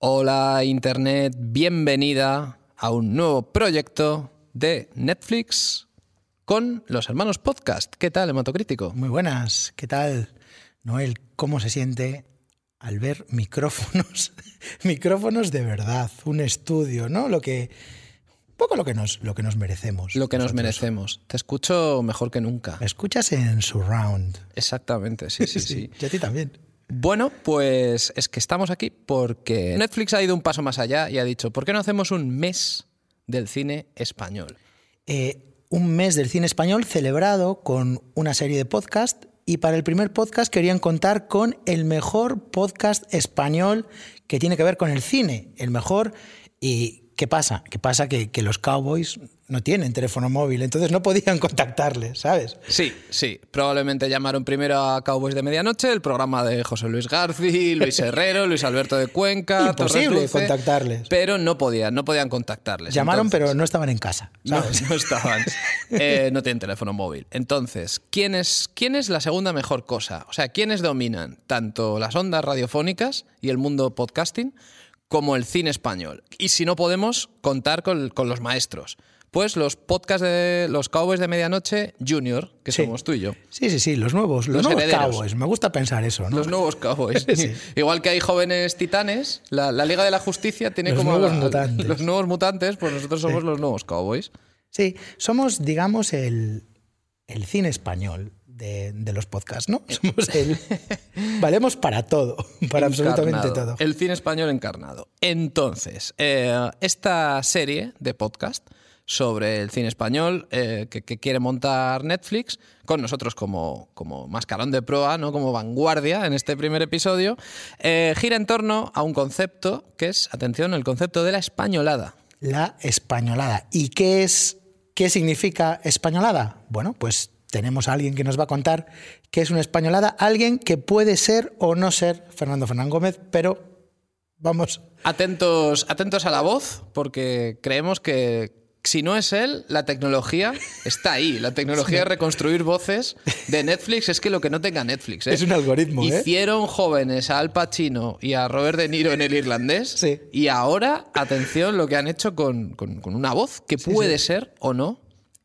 Hola Internet, bienvenida a un nuevo proyecto de Netflix con los hermanos podcast. ¿Qué tal, Hematocrítico? Muy buenas, ¿qué tal? Noel, ¿cómo se siente al ver micrófonos? micrófonos de verdad, un estudio, ¿no? Lo que un poco lo que nos lo que nos merecemos. Lo que nos merecemos. Te escucho mejor que nunca. Me escuchas en surround. Exactamente, sí, sí, sí. Y a ti también. Bueno, pues es que estamos aquí porque Netflix ha ido un paso más allá y ha dicho, ¿por qué no hacemos un mes del cine español? Eh, un mes del cine español celebrado con una serie de podcast y para el primer podcast querían contar con el mejor podcast español que tiene que ver con el cine, el mejor y ¿qué pasa? ¿Qué pasa? Que, que los cowboys no tienen teléfono móvil, entonces no podían contactarles, ¿sabes? Sí, sí. Probablemente llamaron primero a Cowboys de Medianoche, el programa de José Luis García, Luis Herrero, Luis Alberto de Cuenca. Imposible Dulce, contactarles. Pero no podían, no podían contactarles. Llamaron, Entonces- pero no estaban en casa, No, ¿sabes? no estaban. Eh, no tienen teléfono móvil. Entonces, ¿quién es, ¿quién es la segunda mejor cosa? O sea, ¿quiénes dominan tanto las ondas radiofónicas y el mundo podcasting como el cine español? Y si no podemos contar con, con los maestros. Pues los podcasts de los Cowboys de Medianoche Junior, que Sí. somos tú y yo. Sí, sí, sí, los nuevos, los, Los nuevos cowboys. Me gusta pensar eso, ¿no? Los nuevos Cowboys. Sí. Igual que hay jóvenes titanes, la, la Liga de la Justicia tiene Los como nuevos a- a- mutantes. los nuevos mutantes, pues nosotros somos los nuevos Cowboys. Sí, somos, digamos, el, el cine español de, de los podcasts, ¿no? Somos el. valemos para todo, para absolutamente todo. El cine español encarnado. Entonces, eh, esta serie de podcast sobre el cine español eh, que, que quiere montar Netflix, con nosotros como, como mascarón de proa, ¿no? como vanguardia en este primer episodio, eh, gira en torno a un concepto que es, atención, el concepto de la españolada. La españolada. ¿Y qué es, qué significa españolada? Bueno, pues tenemos a alguien que nos va a contar qué es una españolada, alguien que puede ser o no ser Fernando Fernán Gómez, pero vamos. Atentos, atentos a la voz, porque creemos que si no es él, la tecnología está ahí. La tecnología de reconstruir voces de Netflix es que lo que no tenga Netflix. ¿eh? Es un algoritmo, ¿eh? Hicieron jóvenes a Al Pacino y a Robert De Niro en el irlandés. Sí. Y ahora, atención, lo que han hecho con, con- con una voz que puede ser o no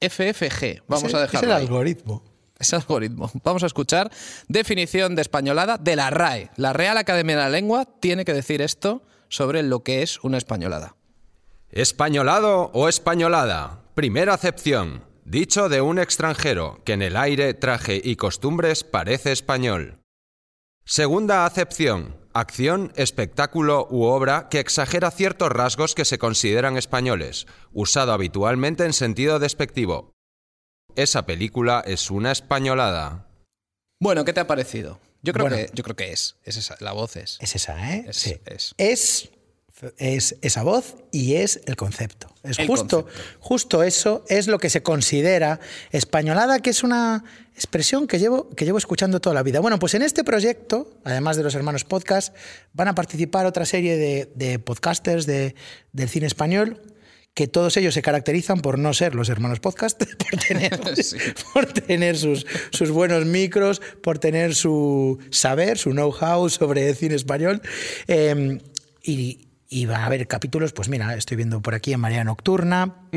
FFG. Vamos Es a el- Es dejarlo. el ahí. algoritmo. Ese algoritmo. Vamos a escuchar definición de españolada de la RAE. La Real Academia de la Lengua tiene que decir esto sobre lo que es una españolada. Españolado o españolada. Primera acepción. Dicho de un extranjero que en el aire, traje y costumbres parece español. Segunda acepción. Acción, espectáculo u obra que exagera ciertos rasgos que se consideran españoles, usado habitualmente en sentido despectivo. Esa película es una españolada. Bueno, ¿qué te ha parecido? Yo creo, Bueno. que, yo creo que es. es esa, la voz es. Es esa, ¿eh? Es- sí. es. Es, es esa voz y es el concepto. Es El justo, concepto. justo eso es lo que se considera españolada, que es una expresión que llevo, que llevo escuchando toda la vida. Bueno, pues en este proyecto, además de los hermanos podcast, van a participar otra serie de, de podcasters de- del cine español que todos ellos se caracterizan por no ser los hermanos podcast, por tener, Sí. por tener sus, sus buenos micros, por tener su saber, su know-how sobre cine español. Eh, y, y va a haber capítulos, pues mira, estoy viendo por aquí en Marea Nocturna.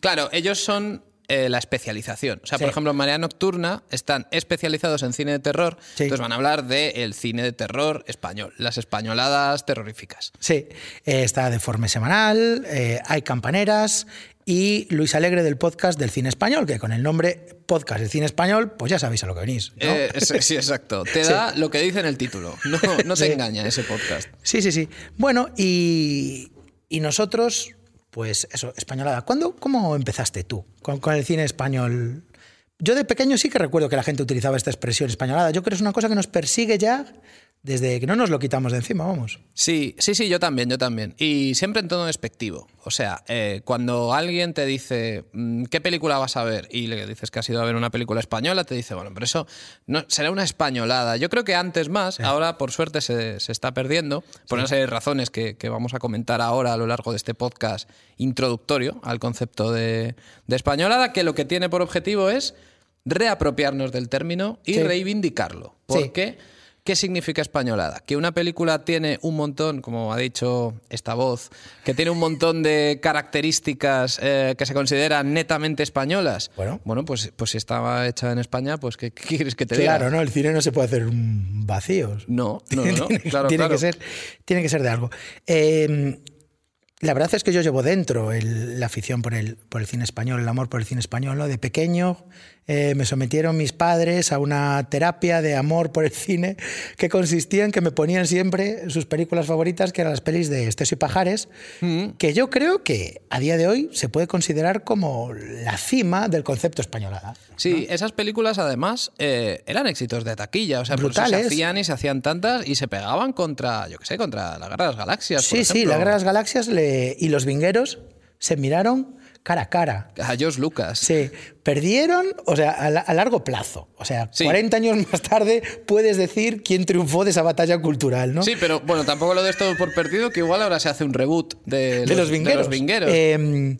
Claro, ellos son eh, la especialización. O sea, por ejemplo, en Marea Nocturna están especializados en cine de terror. Sí. Entonces van a hablar del cine de terror español, las españoladas terroríficas. Sí, eh, está Deforme Semanal, eh, hay Campaneras y Luis Alegre del podcast del cine español, que con el nombre Podcast del cine español, pues ya sabéis a lo que venís. ¿no? Eh, sí, exacto. Te Sí. da lo que dice en el título. No, no te Sí. engaña ese podcast. Sí, sí, sí. Bueno, y, y nosotros, pues eso, españolada. ¿Cuándo, ¿Cómo empezaste tú con, con el cine español? Yo de pequeño sí que recuerdo que la gente utilizaba esta expresión españolada. Yo creo que es una cosa que nos persigue ya desde que no nos lo quitamos de encima, vamos. Sí, sí, sí, yo también, yo también. Y siempre en tono despectivo. O sea, eh, cuando alguien te dice, mm, ¿qué película vas a ver? Y le dices que has ido a ver una película española, te dice, bueno, pero eso no, será una españolada. Yo creo que antes más, ahora por suerte se, se está perdiendo, por una serie de razones que, que vamos a comentar ahora a lo largo de este podcast introductorio al concepto de, de españolada, que lo que tiene por objetivo es reapropiarnos del término y Sí. reivindicarlo. Sí. Porque ¿Qué significa españolada? Que una película tiene un montón, como ha dicho esta voz, que tiene un montón de características eh, que se consideran netamente españolas. Bueno. bueno pues, pues si estaba hecha en España, pues ¿qué, quieres que te diga? Claro, ¿no? El cine no se puede hacer vacíos. No, no, no. tiene, claro, tiene claro. Que ser, tiene que ser de algo. Eh, la verdad es que yo llevo dentro el- la afición por el, por el cine español, el amor por el cine español. ¿no? De pequeño eh, me sometieron mis padres a una terapia de amor por el cine que consistía en que me ponían siempre sus películas favoritas, que eran las pelis de Esteso y Pajares, Mm. que yo creo que a día de hoy se puede considerar como la cima del concepto españolada. Sí, esas películas además eh, eran éxitos de taquilla, o sea, por eso se Brutales. hacían y se hacían tantas y se pegaban contra, yo qué sé, contra la Guerra de las Galaxias. por Sí, sí, la Guerra de las Galaxias le- y los vingueros se miraron cara a cara. A George Lucas. Se perdieron, o sea, a, la- a largo plazo. O sea, Sí. 40 años más tarde puedes decir quién triunfó de esa batalla cultural, ¿no? Sí, pero bueno, tampoco lo de esto por perdido, que igual ahora se hace un reboot de, de los vingueros. de los vingueros. Eh,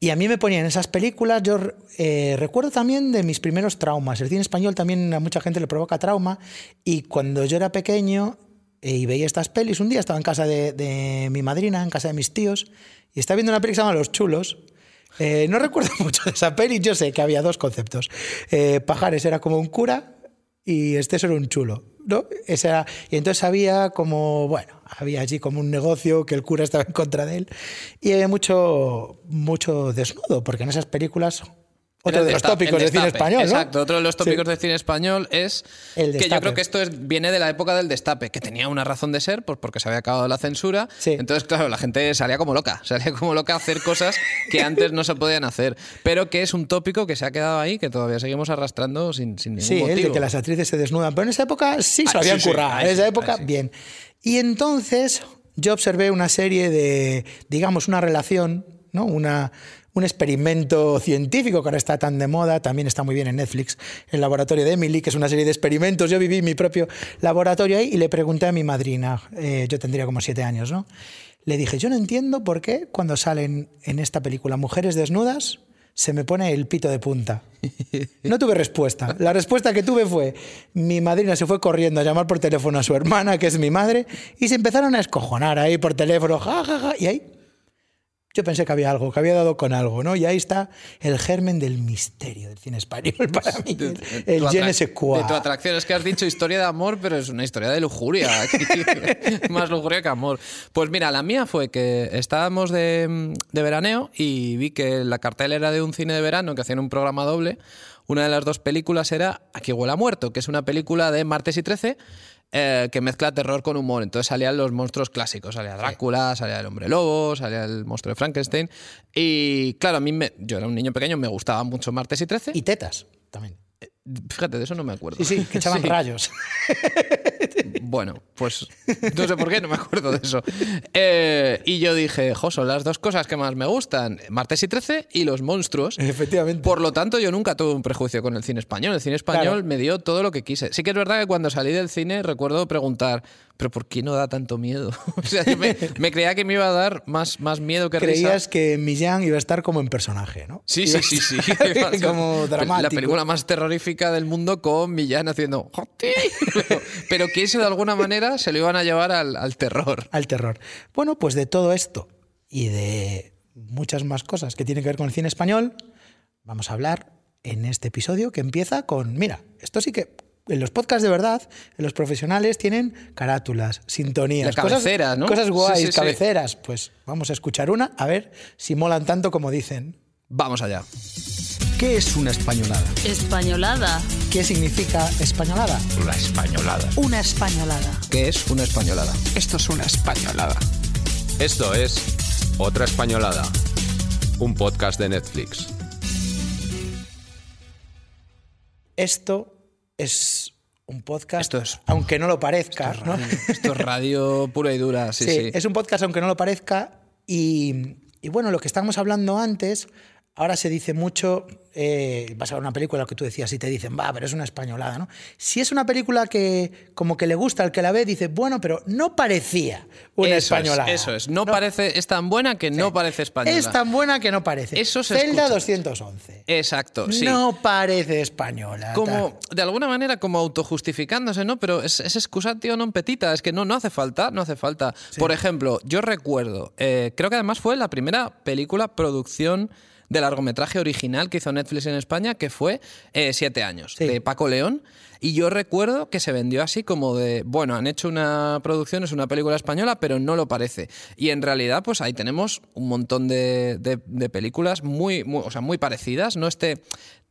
y a mí me ponían esas películas. Yo eh, recuerdo también de mis primeros traumas. El cine español también a mucha gente le provoca trauma. Y cuando yo era pequeño eh, y veía estas pelis, un día estaba en casa de, de mi madrina, en casa de mis tíos, y estaba viendo una peli que se llama Los Chulos. Eh, no recuerdo mucho de esa peli. Yo sé que había dos conceptos. Eh, Pajares era como un cura y este era un chulo. ¿no? Ese era- y entonces había como, bueno, había allí como un negocio que el cura estaba en contra de él y había mucho, mucho desnudo, porque en esas películas, otro de los tópicos el del cine español, ¿no? Exacto, otro de los tópicos Sí. del cine español es El que yo creo que esto es, viene de la época del destape, que tenía una razón de ser, pues porque se había acabado la censura. Sí. Entonces, claro, la gente salía como loca, salía como loca a hacer cosas que antes no se podían hacer, pero que es un tópico que se ha quedado ahí, que todavía seguimos arrastrando sin, sin ningún Sí, motivo. el de que las actrices se desnudan. Pero en esa época sí se Ah, lo habían sí, sí. currado. En esa sí, época, sí. bien. Y entonces yo observé una serie de, digamos, una relación, ¿no? Una, un experimento científico que ahora está tan de moda, también está muy bien en Netflix, el laboratorio de Emily, que es una serie de experimentos. Yo viví mi propio laboratorio ahí y le pregunté a mi madrina, eh, yo tendría como siete años, ¿no? Le dije, yo no entiendo por qué cuando salen en esta película mujeres desnudas se me pone el pito de punta. No tuve respuesta. La respuesta que tuve fue, mi madrina se fue corriendo a llamar por teléfono a su hermana, que es mi madre, y se empezaron a escojonar ahí por teléfono, ja, ja, ja, y ahí yo pensé que había algo, que había dado con algo, ¿no? Y ahí está el germen del misterio del cine español para mí, el, el je ne sais quoi. De tu atracción. Es que has dicho historia de amor, pero es una historia de lujuria. Más lujuria que amor. Pues mira, la mía fue que estábamos de, de veraneo y vi que la cartelera de un cine de verano que hacían un programa doble, una de las dos películas era Aquí huele a muerto, que es una película de martes y 13 eh, que mezcla terror con humor. Entonces salían los monstruos clásicos, salía Drácula, salía el hombre lobo, salía el monstruo de Frankenstein. Y claro, a mí, me- yo era un niño pequeño, me gustaba mucho martes y 13. Y tetas también. Fíjate, de eso no me acuerdo. Sí, sí, que echaban Sí. rayos. Bueno, pues no sé por qué, no me acuerdo de eso. Eh, y yo dije, jo, son las dos cosas que más me gustan, Martes y 13 y los monstruos. Efectivamente. Por lo tanto, yo nunca tuve un prejuicio con el cine español. El cine español Claro. me dio todo lo que quise. Sí que es verdad que cuando salí del cine recuerdo preguntar, ¿pero por qué no da tanto miedo? o sea, yo me, me creía que me iba a dar más, más miedo que risa. Creías que Millán iba a estar como en personaje, ¿no? Sí, Iba sí, sí, sí. como dramático. La película más terrorífica del mundo con Millán haciendo "Joti". pero, pero que eso de alguna manera se lo iban a llevar al, al terror. al terror. Bueno, pues de todo esto y de muchas más cosas que tienen que ver con el cine español, vamos a hablar en este episodio que empieza con, mira, esto sí que en los podcasts de verdad, en los profesionales tienen carátulas, sintonías, cabeceras, cosas, ¿no? cosas guays, Sí, sí, sí. cabeceras. Pues vamos a escuchar una, a ver si molan tanto como dicen. Vamos allá. ¿Qué es una españolada? Españolada. ¿Qué significa españolada? La españolada. Una españolada. ¿Qué es una españolada? Esto es una españolada. Esto es Otra Españolada, un podcast de Netflix. Esto es un podcast, Esto es- aunque no lo parezca, ¿no? Esto es radio pura y dura, sí, Sí, sí. es un podcast aunque no lo parezca y, y bueno, lo que estábamos hablando antes, ahora se dice mucho, eh, vas a ver una película que tú decías y te dicen, va, pero es una españolada, ¿no? Si es una película que como que le gusta al que la ve, dice, bueno, pero no parecía una eso españolada. Es, eso es. No, parece, es tan buena que no parece española. Es tan buena que no parece. Eso se Zelda escucha. 211. Exacto, sí. No parece española. como de alguna manera como autojustificándose, ¿no? Pero es, es excusatio non petita, es que no, no hace falta, no hace falta. Por ejemplo, yo recuerdo, eh, creo que además fue la primera película producción de largometraje original que hizo Netflix en España, que fue eh, Siete años, Sí. de Paco León. Y yo recuerdo que se vendió así como de, bueno, han hecho una producción, es una película española, pero no lo parece. Y en realidad, pues ahí tenemos un montón de, de- de películas muy, muy, o sea, muy parecidas, ¿no? Este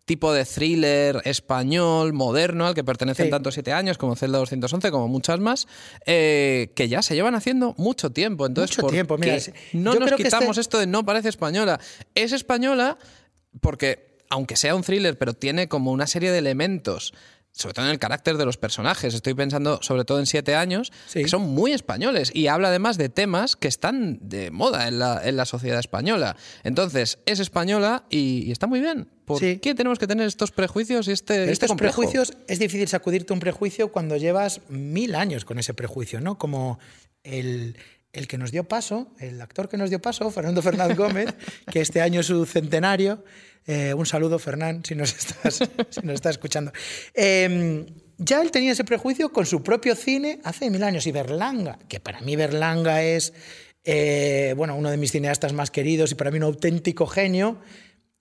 tipo de thriller español, moderno, al que pertenecen Sí. tanto Siete años como Zelda 211, como muchas más, eh, que ya se llevan haciendo mucho tiempo. Entonces, Mucho ¿por tiempo, mira, no nos quitamos este- esto de no parece española. Es española porque, aunque sea un thriller, pero tiene como una serie de elementos. Sobre todo en el carácter de los personajes. Estoy pensando sobre todo en siete años, Sí. que son muy españoles. Y habla además de temas que están de moda en la, en la sociedad española. Entonces, es española y, y está muy bien. ¿Por Sí. qué tenemos que tener estos prejuicios y este, Pero este estos complejo? prejuicios, es difícil sacudirte un prejuicio cuando llevas mil años con ese prejuicio, ¿no? Como el, el que nos dio paso, el actor que nos dio paso, Fernando Fernández Gómez, que este año es su centenario. Eh, un saludo, Fernán, si nos estás, si nos estás escuchando. Eh, ya él tenía ese prejuicio con su propio cine hace mil años. Y Berlanga, que para mí Berlanga es eh, bueno, uno de mis cineastas más queridos y para mí un auténtico genio,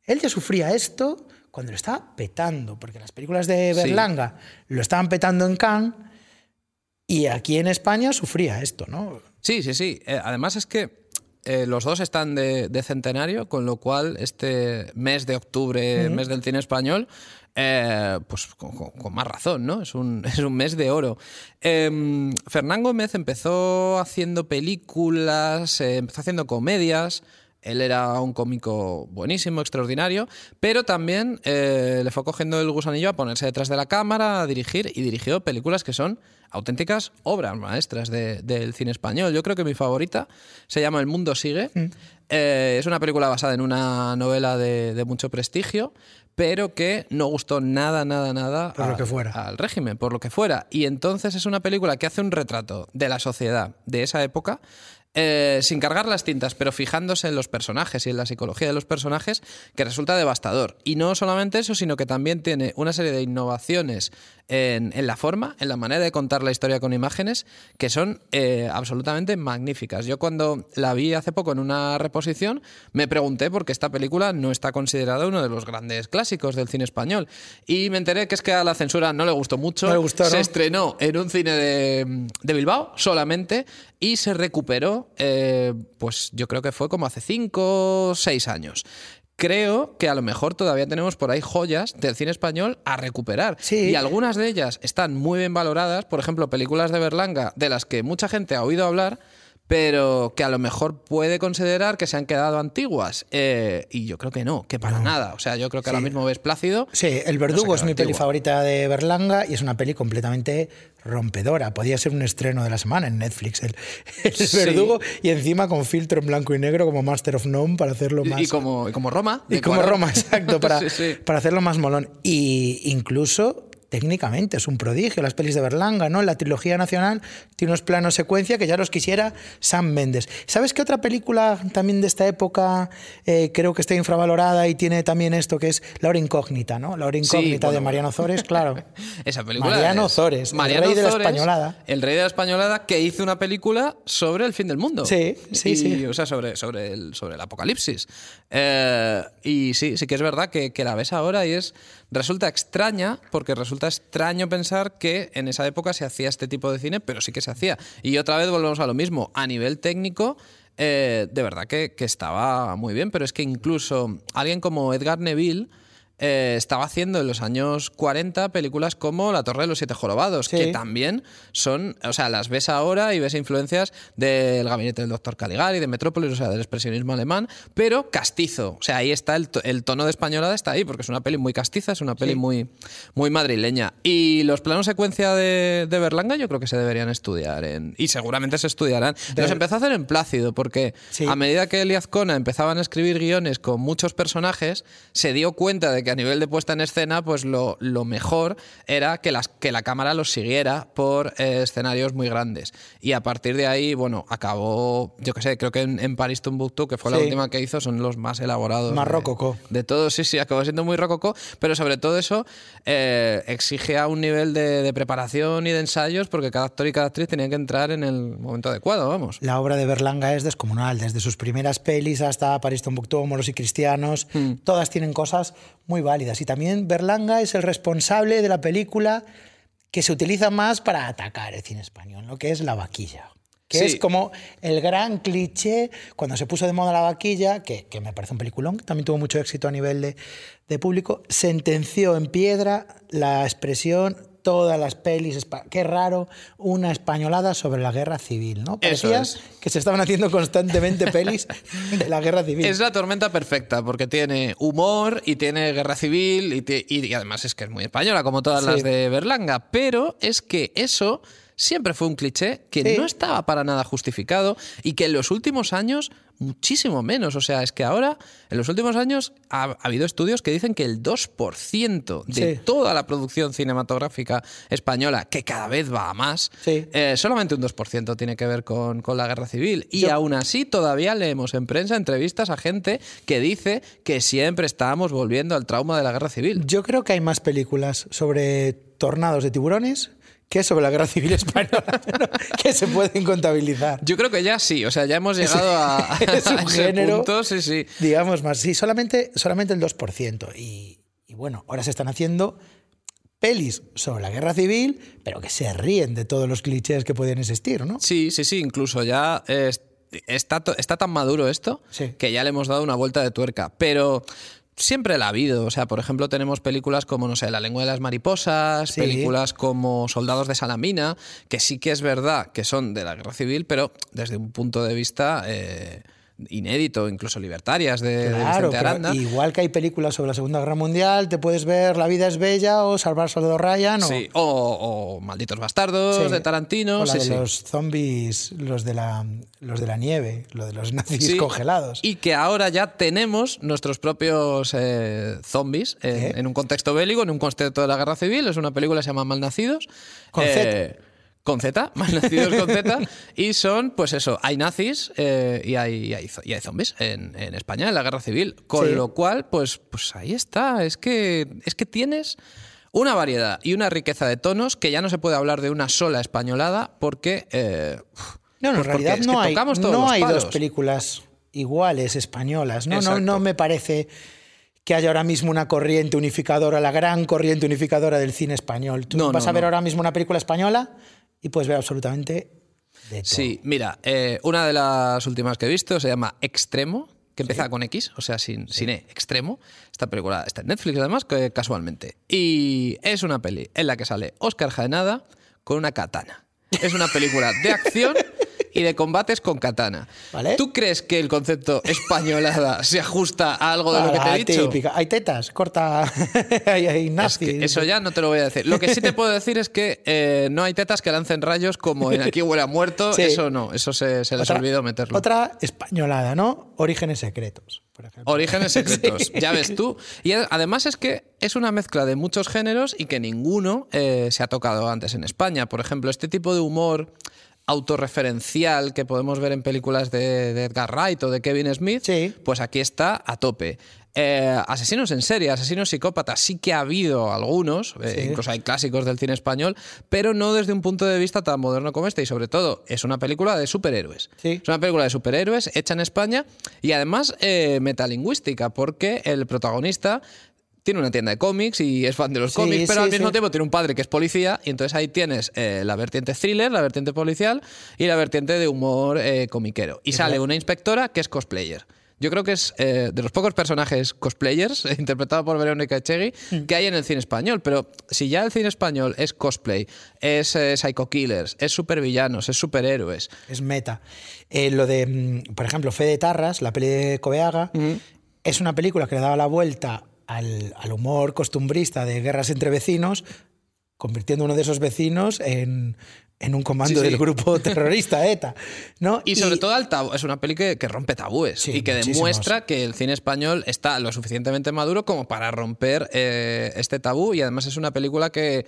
él ya sufría esto cuando lo estaba petando, porque las películas de Sí. Berlanga lo estaban petando en Cannes y aquí en España sufría esto, ¿no? Sí, sí, sí. Eh, además es que eh, los dos están de, de centenario, con lo cual este mes de octubre, mes del cine español, eh, pues con, con- con más razón, ¿no? Es un, es un mes de oro. Eh, Fernán Gómez empezó haciendo películas, empezó haciendo comedias. Él era un cómico buenísimo, extraordinario, pero también le fue cogiendo el gusanillo a ponerse detrás de la cámara, a dirigir, y dirigió películas que son auténticas obras maestras de- del cine español. Yo creo que mi favorita se llama El mundo sigue. Eh, es una película basada en una novela de, de mucho prestigio, pero que no gustó nada, nada, nada Por lo al- que fuera. al régimen, por lo que fuera. Y entonces es una película que hace un retrato de la sociedad de esa época. eh, sin cargar las tintas, pero fijándose en los personajes y en la psicología de los personajes, que resulta devastador. Y no solamente eso, sino que también tiene una serie de innovaciones en, en la forma, en la manera de contar la historia con imágenes, que son eh, absolutamente magníficas. Yo cuando la vi hace poco en una reposición, me pregunté por qué esta película no está considerada uno de los grandes clásicos del cine español. Y me enteré que es que a la censura no le gustó mucho. No le gustó, ¿no? Se estrenó en un cine de, de Bilbao solamente y se recuperó, eh, pues yo creo que fue como hace 5 o 6 años. Creo que a lo mejor todavía tenemos por ahí joyas del cine español a recuperar. Sí. Y algunas de ellas están muy bien valoradas, por ejemplo, películas de Berlanga, de las que mucha gente ha oído hablar, pero que a lo mejor puede considerar que se han quedado antiguas. Eh, y yo creo que no, que para nada. O sea, yo creo que ahora mismo ves Plácido. Sí, El Verdugo No es mi peli favorita de Berlanga y es una peli completamente rompedora. Podía ser un estreno de la semana en Netflix, El, el Sí. Verdugo, y encima con filtro en blanco y negro como Master of None para hacerlo más... Y como, y como Roma. Y como. Roma, exacto, para, sí. para hacerlo más molón. Y incluso técnicamente es un prodigio las pelis de Berlanga, ¿no? La trilogía nacional tiene unos planos secuencia que ya los quisiera Sam Mendes. ¿Sabes qué otra película también de esta época eh, creo que está infravalorada y tiene también esto que es La hora incógnita, ¿no? La hora incógnita de bueno, Mariano Zores, claro. Esa película. Mariano es- Zores, el rey de la españolada. El rey de la españolada que hizo una película sobre el fin del mundo. Sí, sí, Y, sí. O sea, sobre, sobre, el, sobre el apocalipsis. Eh, y sí, sí que es verdad que, que la ves ahora y es. Resulta extraña, porque resulta extraño pensar que en esa época se hacía este tipo de cine, pero sí que se hacía. Y otra vez volvemos a lo mismo. A nivel técnico. eh, de verdad que, que estaba muy bien, pero es que incluso alguien como Edgar Neville eh, estaba haciendo en los años 40 películas como La Torre de los Siete Jorobados, Sí. que también son, o sea, las ves ahora y ves influencias del gabinete del doctor Caligari, de Metrópolis, o sea, del expresionismo alemán, pero castizo. O sea, ahí está el, to- el tono de españolada, está ahí, porque es una peli muy castiza, es una peli Sí. muy, muy madrileña. Y los planos secuencia de, de Berlanga yo creo que se deberían estudiar, en, y seguramente se estudiarán. Ver- Los empezó a hacer en Plácido, porque Sí. a medida que Eliaz Kona empezaban a escribir guiones con muchos personajes, se dio cuenta de que a nivel de puesta en escena, pues lo, lo mejor era que, las, que la cámara los siguiera por eh, escenarios muy grandes. Y a partir de ahí, bueno, acabó, yo qué sé, creo que en, en París Tumbuktu, que fue la Sí. última que hizo, son los más elaborados. Más de- rococó. De todos, sí, sí, acabó siendo muy rococó, pero sobre todo eso eh, exige a un nivel de, de preparación y de ensayos, porque cada actor y cada actriz tenían que entrar en el momento adecuado, vamos. La obra de Berlanga es descomunal, desde sus primeras pelis hasta París Tombuctú, Moros y Cristianos, todas tienen cosas muy válidas. Y también Berlanga es el responsable de la película que se utiliza más para atacar el cine español, lo que es la vaquilla. Que Sí. es como el gran cliché, cuando se puso de moda la vaquilla, que, que me parece un peliculón, que también tuvo mucho éxito a nivel de, de público, sentenció en piedra la expresión todas las pelis, qué raro, una españolada sobre la guerra civil, ¿no? Eso Parecía es. que se estaban haciendo constantemente pelis de la guerra civil. Es la tormenta perfecta, porque tiene humor y tiene guerra civil y, ti- y- y además es que es muy española, como todas Sí. las de Berlanga. Pero es que eso siempre fue un cliché que Sí. no estaba para nada justificado y que en los últimos años muchísimo menos. O sea, es que ahora, en los últimos años, ha, ha habido estudios que dicen que el 2% de Sí. toda la producción cinematográfica española, que cada vez va a más, Sí. eh, solamente un 2% tiene que ver con, con la guerra civil. Y Yo- aún así todavía leemos en prensa entrevistas a gente que dice que siempre estamos volviendo al trauma de la guerra civil. Yo creo que hay más películas sobre tornados de tiburones que sobre la guerra civil española, que se pueden contabilizar. Yo creo que ya sí, o sea, ya hemos llegado a, a es un ese género, punto, sí, sí. digamos más. Sí, solamente, solamente el 2%. Y, y bueno, ahora se están haciendo pelis sobre la guerra civil, pero que se ríen de todos los clichés que pueden existir, ¿no? Sí, sí, sí, incluso ya eh, está, está tan maduro esto Sí. que ya le hemos dado una vuelta de tuerca. Pero siempre la ha habido. O sea, por ejemplo, tenemos películas como, no sé, La lengua de las mariposas, Sí. películas como Soldados de Salamina, que sí que es verdad que son de la guerra civil, pero desde un punto de vista eh, inédito, incluso libertarias de, de Claro, pero Aranda. igual que hay películas sobre la Segunda Guerra Mundial, te puedes ver La vida es bella o Salvar Soldado Ryan o, Sí, o, o Malditos Bastardos Sí. de Tarantino. o la sí, de sí. los zombies, los de la los de la nieve, lo de los nazis congelados. Y que ahora ya tenemos nuestros propios eh, zombies en un contexto bélico, en un contexto de la guerra civil. Es una película que se llama Malnacidos. Con Eh, Con Z, Malnacidos con Z. Y son, pues eso, hay nazis eh, y, hay, y, hay, y hay zombies en, en España, en la guerra civil. Con Sí. lo cual, pues, pues ahí está. Es que, es que tienes una variedad y una riqueza de tonos que ya no se puede hablar de una sola españolada porque. eh, No, no, pues en realidad no hay, no hay dos películas iguales españolas. No, no, no me parece que haya ahora mismo una corriente unificadora, la gran corriente unificadora del cine español. Tú No, vas no, a ver no. ahora mismo una película española y puedes ver absolutamente de todo. Sí, mira, eh, una de las últimas que he visto se llama Extremo, que empieza con X, o sea, sin, sin E, Extremo. Esta película está en Netflix, además, que casualmente. Y es una peli en la que sale Oscar Jaenada con una katana. Es una película de acción y de combates con katana. Vale. ¿Tú crees que el concepto españolada se ajusta a algo de lo que te he dicho? típica. Hay tetas, corta. hay, hay Es nazis. que eso ya no te lo voy a decir. Lo que sí te puedo decir es que eh, no hay tetas que lancen rayos como en Aquí huele a muerto. Sí. Eso no, eso se, se les Otra- olvidó meterlo. Otra españolada, ¿no? Orígenes secretos, por. Orígenes secretos, Sí. ya ves tú. Y además es que es una mezcla de muchos géneros y que ninguno eh, se ha tocado antes en España. Por ejemplo, este tipo de humor autorreferencial que podemos ver en películas de, de Edgar Wright o de Kevin Smith, Sí. pues aquí está a tope. Eh, asesinos en serie, asesinos psicópatas, sí que ha habido algunos, eh, incluso hay clásicos del cine español, pero no desde un punto de vista tan moderno como este. Y sobre todo, es una película de superhéroes. Sí. Es una película de superhéroes hecha en España y además eh, metalingüística, porque el protagonista tiene una tienda de cómics y es fan de los Sí, cómics, pero sí, al mismo sí. tiempo tiene un padre que es policía y entonces ahí tienes eh, la vertiente thriller, la vertiente policial y la vertiente de humor eh, comiquero. Y sale una inspectora que es cosplayer. Yo creo que es eh, de los pocos personajes cosplayers, interpretado por Verónica Echegui, que hay en el cine español. Pero si ya el cine español es cosplay, es eh, psycho killers, es supervillanos, es superhéroes. Es meta. Eh, lo de, mm, por ejemplo, Fede Tarras, la peli de Coveaga, es una película que le daba la vuelta al, al humor costumbrista de guerras entre vecinos, convirtiendo uno de esos vecinos en, en un comando Sí, sí. del grupo terrorista ETA. ¿no? Y sobre todo al tabú, es una peli que, que rompe tabúes Sí, y que muchísimos. demuestra que el cine español está lo suficientemente maduro como para romper eh, este tabú y además es una película que,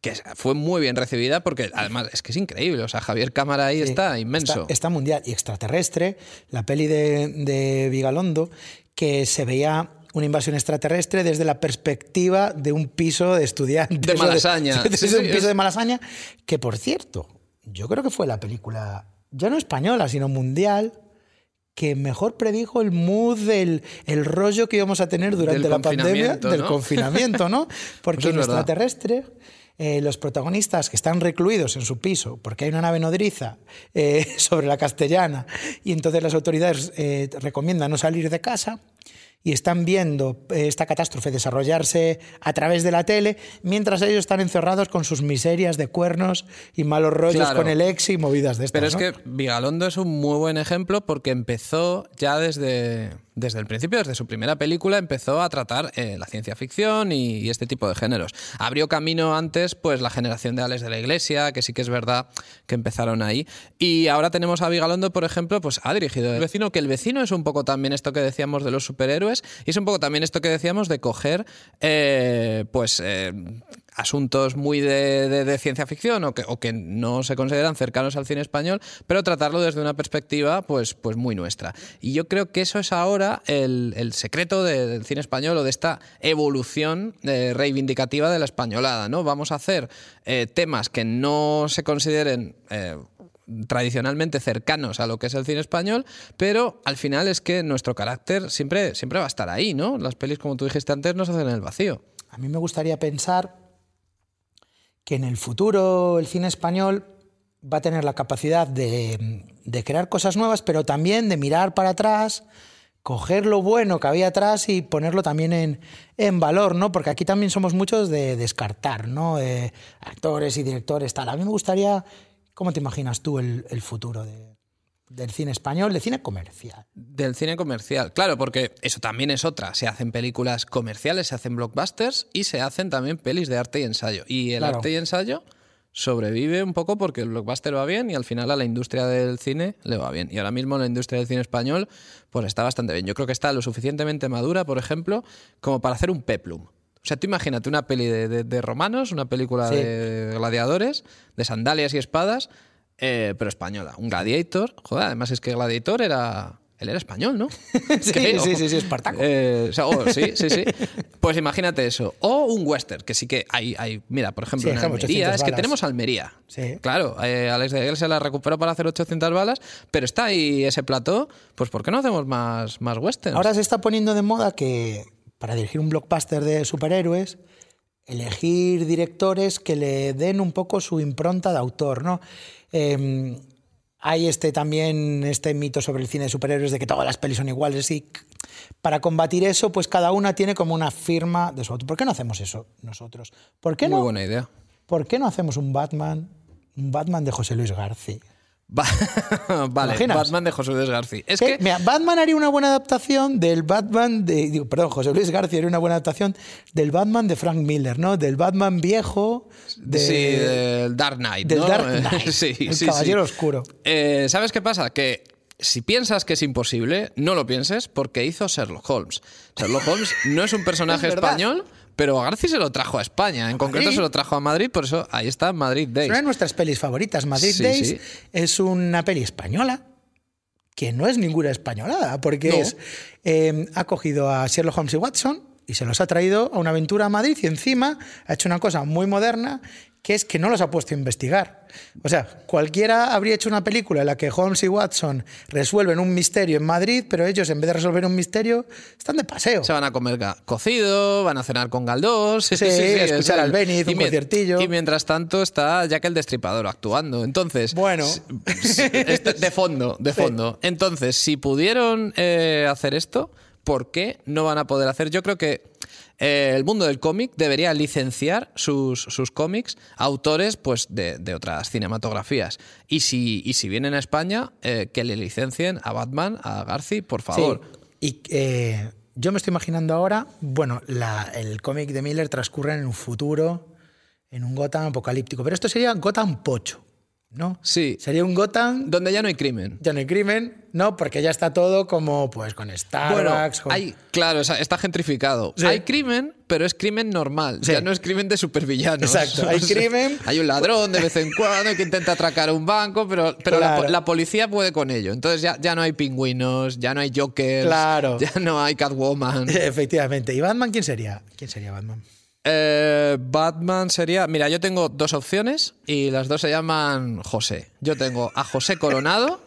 que fue muy bien recibida porque además es que es increíble, o sea, Javier Cámara ahí está inmenso. Está, está mundial y extraterrestre, la peli de, de Vigalondo, que se veía una invasión extraterrestre desde la perspectiva de un piso de estudiantes. De Malasaña. Desde Sí, un sí, piso es- de Malasaña, que por cierto, yo creo que fue la película, ya no española, sino mundial, que mejor predijo el mood, el, el rollo que íbamos a tener durante la pandemia, confinamiento, del ¿no? confinamiento, ¿no? Porque Pues es en verdad. extraterrestre, eh, los protagonistas que están recluidos en su piso porque hay una nave nodriza eh, sobre la castellana y entonces las autoridades eh, recomiendan no salir de casa y están viendo eh, esta catástrofe desarrollarse a través de la tele, mientras ellos están encerrados con sus miserias de cuernos y malos rollos Claro. con el ex y movidas de estas. Pero es ¿no? que Vigalondo es un muy buen ejemplo porque empezó ya desde, desde el principio, desde su primera película, empezó a tratar eh, la ciencia ficción y, y este tipo de géneros. Abrió camino antes, pues la generación de Alex de la Iglesia, que sí que es verdad que empezaron ahí. Y ahora tenemos a Vigalondo, por ejemplo, pues ha dirigido El vecino, que el vecino es un poco también esto que decíamos de los superhéroes y es un poco también esto que decíamos de coger, eh, pues. eh, asuntos muy de, ciencia ficción o que, o que no se consideran cercanos al cine español, pero tratarlo desde una perspectiva pues, pues muy nuestra. Y yo creo que eso es ahora el, el secreto de- del cine español o de esta evolución eh, reivindicativa de la españolada. ¿no? Vamos a hacer temas que no se consideren... tradicionalmente cercanos a lo que es el cine español, pero al final es que nuestro carácter siempre, siempre va a estar ahí, ¿no? Las pelis, como tú dijiste antes, no se hacen en el vacío. A mí me gustaría pensar que en el futuro el cine español va a tener la capacidad de, de crear cosas nuevas, pero también de mirar para atrás, coger lo bueno que había atrás y ponerlo también en, en valor, ¿no? Porque aquí también somos muchos de descartar, ¿no? Eh, actores y directores, tal. A mí me gustaría, ¿cómo te imaginas tú el, el futuro de- del cine español, del cine comercial? Del cine comercial, claro, porque eso también es otra. Se hacen películas comerciales, se hacen blockbusters y se hacen también pelis de arte y ensayo. Y el Claro. arte y ensayo sobrevive un poco porque el blockbuster va bien y al final a la industria del cine le va bien. Y ahora mismo la industria del cine español pues está bastante bien. Yo creo que está lo suficientemente madura, por ejemplo, como para hacer un peplum. O sea, tú imagínate una peli de, de- de romanos, una película Sí. de gladiadores, de sandalias y espadas, eh, pero española. Un gladiator. Joder, además es que Gladiator era... Él era español, ¿no? Sí, Creo. sí, sí, sí, Espartaco. Eh, o sea, oh, sí, sí, sí. Pues imagínate eso. O un western, que sí que hay, hay mira, por ejemplo, Sí, en Almería, 800 es que tenemos Almería. Sí. Claro, eh, Alex de Egel se la recuperó para hacer 800 balas, pero está ahí ese plató, pues ¿por qué no hacemos más, más westerns? Ahora se está poniendo de moda que para dirigir un blockbuster de superhéroes, elegir directores que le den un poco su impronta de autor, ¿no? Eh, hay este también este mito sobre el cine de superhéroes de que todas las pelis son iguales y para combatir eso, pues cada una tiene como una firma de su autor. ¿Por qué no hacemos eso nosotros? ¿Por qué Muy no? buena idea. ¿Por qué no hacemos un Batman, un Batman de José Luis García? Va- vale, imaginas? Batman de José Luis García. Es Eh, que mira, Batman haría una buena adaptación del Batman de. digo, perdón, José Luis García haría una buena adaptación del Batman de Frank Miller, ¿no? Del Batman viejo. De, sí, del Dark Knight, del ¿no? Dark Knight, sí, el sí, Caballero sí. Oscuro. Eh, ¿Sabes qué pasa? Que si piensas que es imposible, no lo pienses porque hizo Sherlock Holmes. Sherlock Holmes no es un personaje Es español, pero García se lo trajo a España. En concreto Madrid. se lo trajo a Madrid, por eso ahí está Madrid Es Days. una de nuestras pelis favoritas. Madrid Sí, Days sí. es una peli española que no es ninguna españolada, porque No. es, eh, ha cogido a Sherlock Holmes y Watson y se los ha traído a una aventura a Madrid y encima ha hecho una cosa muy moderna que es que no los ha puesto a investigar. O sea, cualquiera habría hecho una película en la que Holmes y Watson resuelven un misterio en Madrid, pero ellos en vez de resolver un misterio están de paseo. Se van a comer cocido, van a cenar con Galdós. Sí, escuchar al Beniz, un conciertillo. Y mientras tanto está Jack el Destripador actuando. Entonces. Bueno. este- de fondo, de fondo. Entonces, si pudieron eh, hacer esto, ¿por qué no van a poder hacer? Yo creo que eh, el mundo del cómic debería licenciar sus, sus cómics a autores pues, de, de otras cinematografías. Y si, y si vienen a España, eh, que le licencien a Batman, a Garci, por favor. Sí. Y eh, yo me estoy imaginando ahora, bueno, la- el cómic de Miller transcurre en un futuro, en un Gotham apocalíptico, pero esto sería Gotham Pocho, ¿no? Sí. Sería un Gotham, Donde ya no hay crimen. ya no hay crimen, no, porque ya está todo como pues con Starbucks. Bueno, con- hay, claro, está está gentrificado. Sí. Hay crimen, pero es crimen normal. Sí. Ya no es crimen de supervillanos. Exacto, hay O sea, crimen- Hay un ladrón de vez en cuando que intenta atracar un banco, pero, pero la, la policía puede con ello. Entonces ya, ya no hay pingüinos, ya no hay jokers, Claro. ya no hay Catwoman. Efectivamente. ¿Y Batman quién sería? ¿Quién sería Batman? Eh, Batman sería. Mira, yo tengo dos opciones y las dos se llaman José. Yo tengo a José Coronado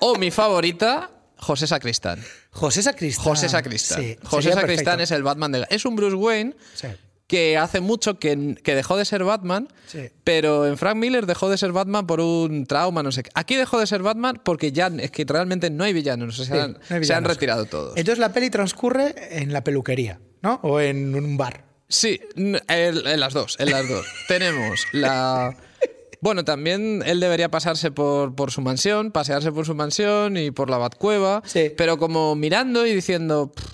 o mi favorita, José Sacristán. José Sacristán. José Sacristán. Sí, José Sacristán perfecto. es el Batman de. Es un Bruce Wayne Sí. que hace mucho que, que dejó de ser Batman, Sí. pero en Frank Miller dejó de ser Batman por un trauma, no sé qué. Aquí dejó de ser Batman porque ya es que realmente no hay villanos, se, han, no hay se han retirado todos. Entonces la peli transcurre en la peluquería, ¿no? O en un bar. Sí, en las dos, en las dos. Tenemos la... Bueno, también él debería pasarse por, por su mansión, pasearse por su mansión y por la Batcueva, Sí. pero como mirando y diciendo, "Pff,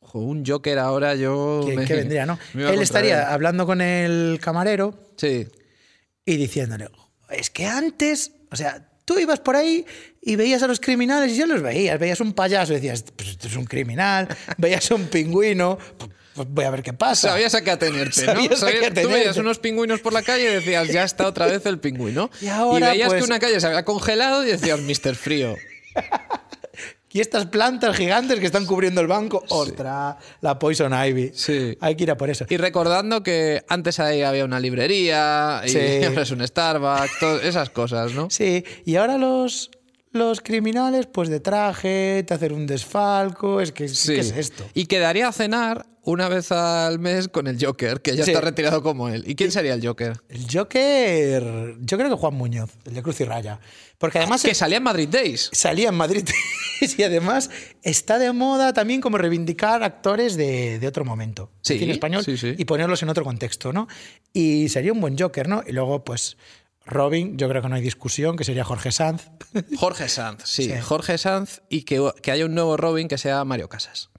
jo, un Joker ahora yo... me- que vendría, ¿no? Él estaría él". hablando con el camarero Sí. y diciéndole, es que antes, o sea, tú ibas por ahí y veías a los criminales y ya los veías, veías un payaso y decías, pues esto es un criminal, veías un pingüino, pues, pues voy a ver qué pasa. Sabías a qué atenerte, ¿no? Sabías a qué Tú veías unos pingüinos por la calle y decías, ya está otra vez el pingüino. Y ahora, veías pues- que una calle se había congelado y decías, Mr. Frío. Y estas plantas gigantes que están cubriendo el banco, ostras, la Poison Ivy. Sí. Hay que ir a por eso. Y recordando que antes ahí había una librería y Sí. ahora es un Starbucks, todas esas cosas, ¿no? Sí, y ahora los, los criminales, pues de traje, te hacen un desfalco, es que, Sí. ¿qué es esto? Y quedaría a cenar una vez al mes con el Joker, que ya Sí. está retirado como él. ¿Y quién sería el Joker? El Joker, yo creo que Juan Muñoz, el de Cruz y Raya. Porque además Que salía en Madrid Days. salía en Madrid y además está de moda también como reivindicar actores de, de otro momento. Sí, cine español sí, sí. y ponerlos en otro contexto, ¿no? Y sería un buen Joker, ¿no? Y luego, pues, Robin, yo creo que no hay discusión, que sería Jorge Sanz. Jorge Sanz, sí, Sí. Jorge Sanz y que, que haya un nuevo Robin que sea Mario Casas.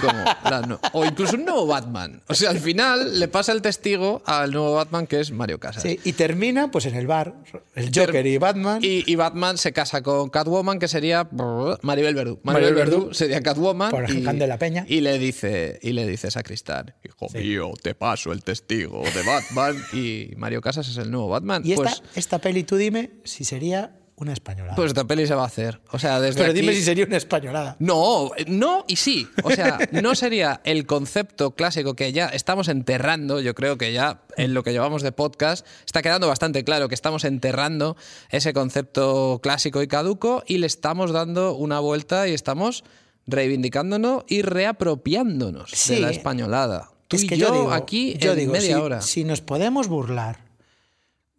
Como la no- o incluso un nuevo Batman. O sea, al final le pasa el testigo al nuevo Batman que es Mario Casas. Sí, y termina, pues, en el bar, el Joker y Batman. Y, y Batman se casa con Catwoman, que sería brr, Maribel Verdú. Maribel, Maribel Verdú, Verdú. sería Catwoman. Por y, Candela Peña. Y le dice, y le dice Sacristán, hijo mío, te paso el testigo de Batman. Y Mario Casas es el nuevo Batman. Y esta, pues, esta peli, tú dime si sería una españolada. pues esta peli se va a hacer. O sea, desde Pero aquí- dime si sería una españolada. No, no y sí. O sea, no sería el concepto clásico que ya estamos enterrando. Yo creo que ya en lo que llevamos de podcast está quedando bastante claro que estamos enterrando ese concepto clásico y caduco y le estamos dando una vuelta y estamos reivindicándonos y reapropiándonos de la españolada. Tú es y yo, yo, digo, aquí yo en digo, media si, hora. si nos podemos burlar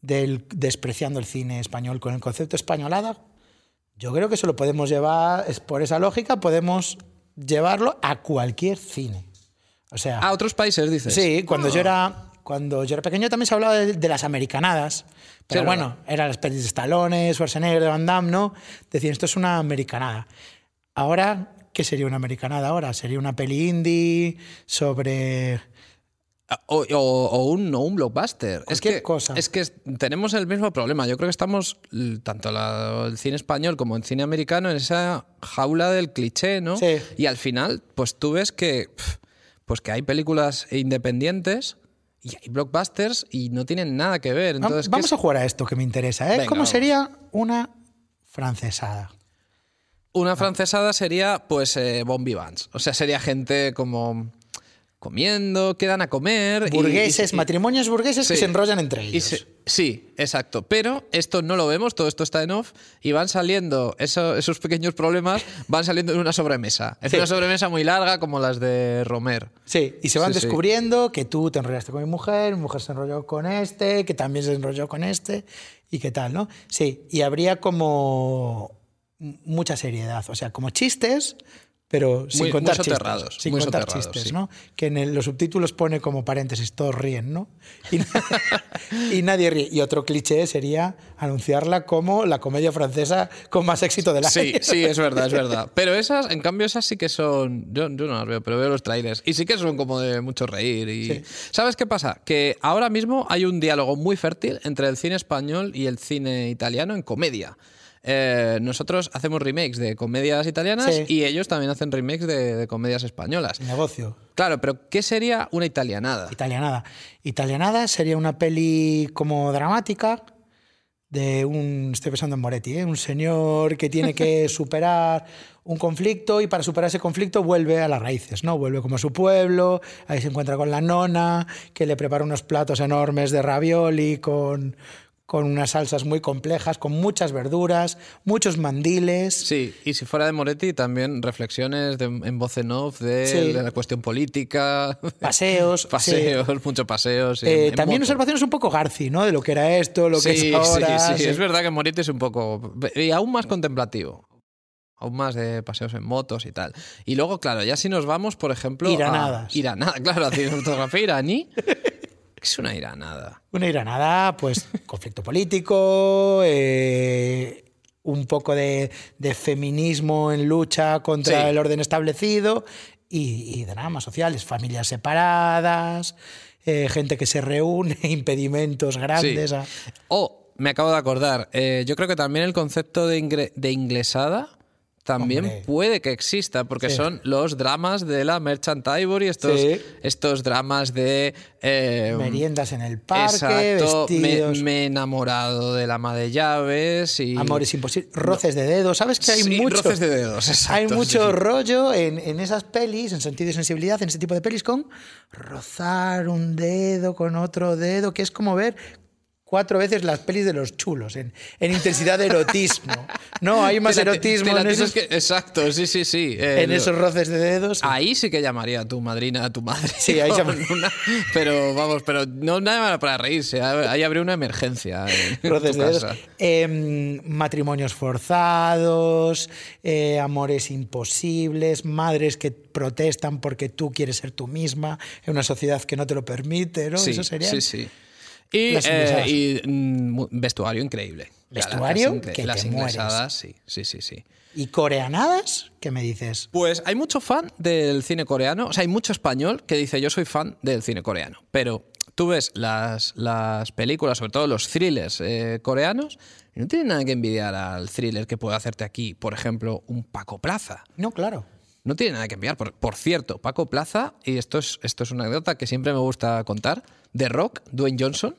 del despreciando el cine español con el concepto españolada, yo creo que eso lo podemos llevar, es por esa lógica, podemos llevarlo a cualquier cine. O sea, A otros países, dices. sí, cuando yo era cuando yo era pequeño también se hablaba de, de las americanadas. Pero Sí, bueno, eran las pelis de Stallone, Schwarzenegger, de Van Damme, ¿no? Decían, esto es una americanada. Ahora, ¿qué sería una americanada ahora? Sería una peli indie sobre O, o- o un, o un blockbuster. Es que, cosa. es que tenemos el mismo problema. Yo creo que estamos, tanto la- el cine español como el cine americano, en esa jaula del cliché, ¿no? Sí. Y al final, pues tú ves que, pues que hay películas independientes y hay blockbusters y no tienen nada que ver. Entonces, ¿qué Vamos a jugar a esto que me interesa. ¿eh? Venga, ¿Cómo vamos. sería una francesada? Una francesada sería, pues, eh, Vivants. O sea, sería gente como. Comiendo, quedan a comer. Burgueses, y- y- matrimonios burgueses que Sí. se enrollan entre ellos. se- sí, exacto. Pero esto no lo vemos, todo esto está en off y van saliendo, eso- esos pequeños problemas van saliendo en una sobremesa. Es Sí. una sobremesa muy larga como las de Romer. Sí, y se van Sí, descubriendo que tú te enrollaste con mi mujer, mi mujer se enrolló con este, que también se enrolló con este, y qué tal, ¿no? Sí, y habría como mucha seriedad, o sea, como chistes, pero sin Muy- muy contar soterrados, chistes. Sin muy contar chistes, sí. ¿no? Que en el- los subtítulos pone como paréntesis, todos ríen, ¿no? Y, y nadie ríe. Y otro cliché sería anunciarla como la comedia francesa con más éxito del año. Sí, sí, es verdad, es verdad. Pero esas, en cambio, esas sí que son. Yo, yo no las veo, pero veo los trailers. Y sí que son como de mucho reír. Y... Sí. ¿Sabes qué pasa? Que ahora mismo hay un diálogo muy fértil entre el cine español y el cine italiano en comedia. Eh, nosotros hacemos remakes de comedias italianas Sí. y ellos también hacen remakes de, de comedias españolas. Negocio. Claro, pero ¿qué sería una italianada? Italianada. Italianada sería una peli como dramática de un, estoy pensando en Moretti, ¿eh? un señor que tiene que superar un conflicto y para superar ese conflicto vuelve a las raíces, ¿no? Vuelve como a su pueblo, ahí se encuentra con la nona, que le prepara unos platos enormes de ravioli con, con unas salsas muy complejas, con muchas verduras, muchos mandiles. Sí, y si fuera de Moretti, también reflexiones de- en voz en off de, Sí. de la cuestión política. Paseos, sí. paseos, muchos paseos. Eh, en- también observaciones un poco Garci, ¿no? De lo que era esto, lo que es ahora. Sí, sí, sí. es verdad que Moretti es un poco. Y aún más contemplativo. Aún más de paseos en motos y tal. Y luego, claro, ya si nos vamos, por ejemplo. Iranadas. A Iranada, claro, a cinematografía iraní. ¿Qué es una iranada? Una iranada, pues conflicto político, eh, un poco de, de feminismo en lucha contra Sí. el orden establecido y, y dramas sociales, familias separadas, eh, gente que se reúne, impedimentos grandes. Sí. a- Oh, me acabo de acordar. eh, yo creo que también el concepto de, ingre- de inglesada también Hombre. puede que exista, porque Sí. son los dramas de la Merchant Ivory, estos, Sí. estos dramas de. eh, meriendas en el parque, Exacto, me, vestidos, me he enamorado del ama de llaves y. amores imposibles, roces de dedos. ¿Sabes que hay Sí, mucho? roces de dedos, exacto, hay mucho rollo en, en esas pelis, en sentido y sensibilidad, en ese tipo de pelis, con rozar un dedo con otro dedo, que es como ver cuatro veces las pelis de los chulos, en, en intensidad de erotismo. No, hay más Te erotismo te en, esos, que- exacto, sí, sí, sí. eh, en lo- esos roces de dedos. Ahí sí que llamaría a tu madrina a tu madre. Sí, ahí con llama- una- pero vamos, pero no nada para reírse. Ahí habría una emergencia. En roces de dedos. Em, matrimonios forzados, eh, amores imposibles, madres que protestan porque tú quieres ser tú misma en una sociedad que no te lo permite, ¿no? Sí, Eso sería. sí, sí. Y, Las eh, y, mm, vestuario increíble. Vestuario Las, ingle- que las te sí, sí, sí, sí. ¿Y coreanadas? ¿Qué me dices? Pues hay mucho fan del cine coreano, o sea, hay mucho español que dice yo soy fan del cine coreano, pero tú ves las, las películas, sobre todo los thrillers eh, coreanos, y no tienen nada que envidiar al thriller que puede hacerte aquí, por ejemplo, un Paco Plaza. No, claro. No tiene nada que enviar. Por, por cierto, Paco Plaza, y esto es, esto es una anécdota que siempre me gusta contar, de Rock, Dwayne Johnson,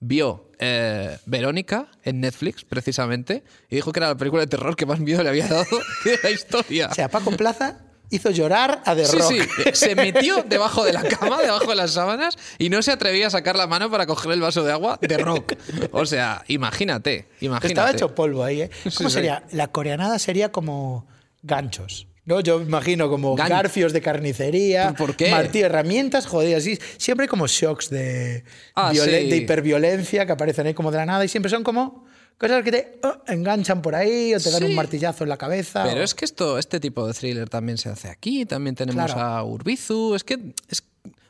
vio eh, Verónica en Netflix, precisamente, y dijo que era la película de terror que más miedo le había dado de la historia. O sea, Paco Plaza hizo llorar a The Sí, Rock. sí, se metió debajo de la cama, debajo de las sábanas, y no se atrevía a sacar la mano para coger el vaso de agua de rock. O sea, imagínate, imagínate. Estaba hecho polvo ahí, ¿eh? ¿Cómo sí. sería? La coreanada sería como ganchos. ¿No? Yo imagino como Gan- garfios de carnicería, ¿Por qué? martillo, herramientas, joder, así. Siempre hay como shocks de, Ah, sí. de hiperviolencia que aparecen ahí como de la nada y siempre son como cosas que te oh, enganchan por ahí o te dan Sí. un martillazo en la cabeza. Pero o- es que esto, este tipo de thriller también se hace aquí, también tenemos Claro. a Urbizu, es que... Es,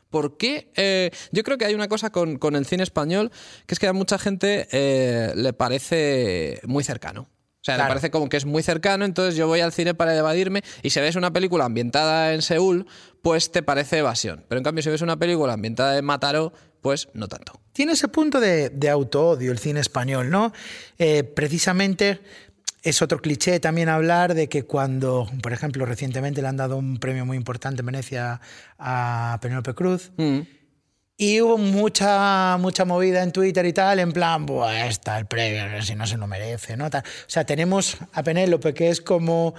¿Por qué? Eh, yo creo que hay una cosa con, con el cine español que es que a mucha gente eh, le parece muy cercano. O sea, Claro. le parece como que es muy cercano, entonces yo voy al cine para evadirme y si ves una película ambientada en Seúl, pues te parece evasión. Pero en cambio, si ves una película ambientada en Mataró, pues no tanto. Tiene ese punto de, de auto-odio el cine español, ¿no? Eh, precisamente es otro cliché también hablar de que cuando, por ejemplo, recientemente le han dado un premio muy importante en Venecia a Penélope Cruz. Mm. Y hubo mucha, mucha movida en Twitter y tal, en plan, Buah, está el premio, si no se lo merece, ¿no? O sea, tenemos a Penélope, que es como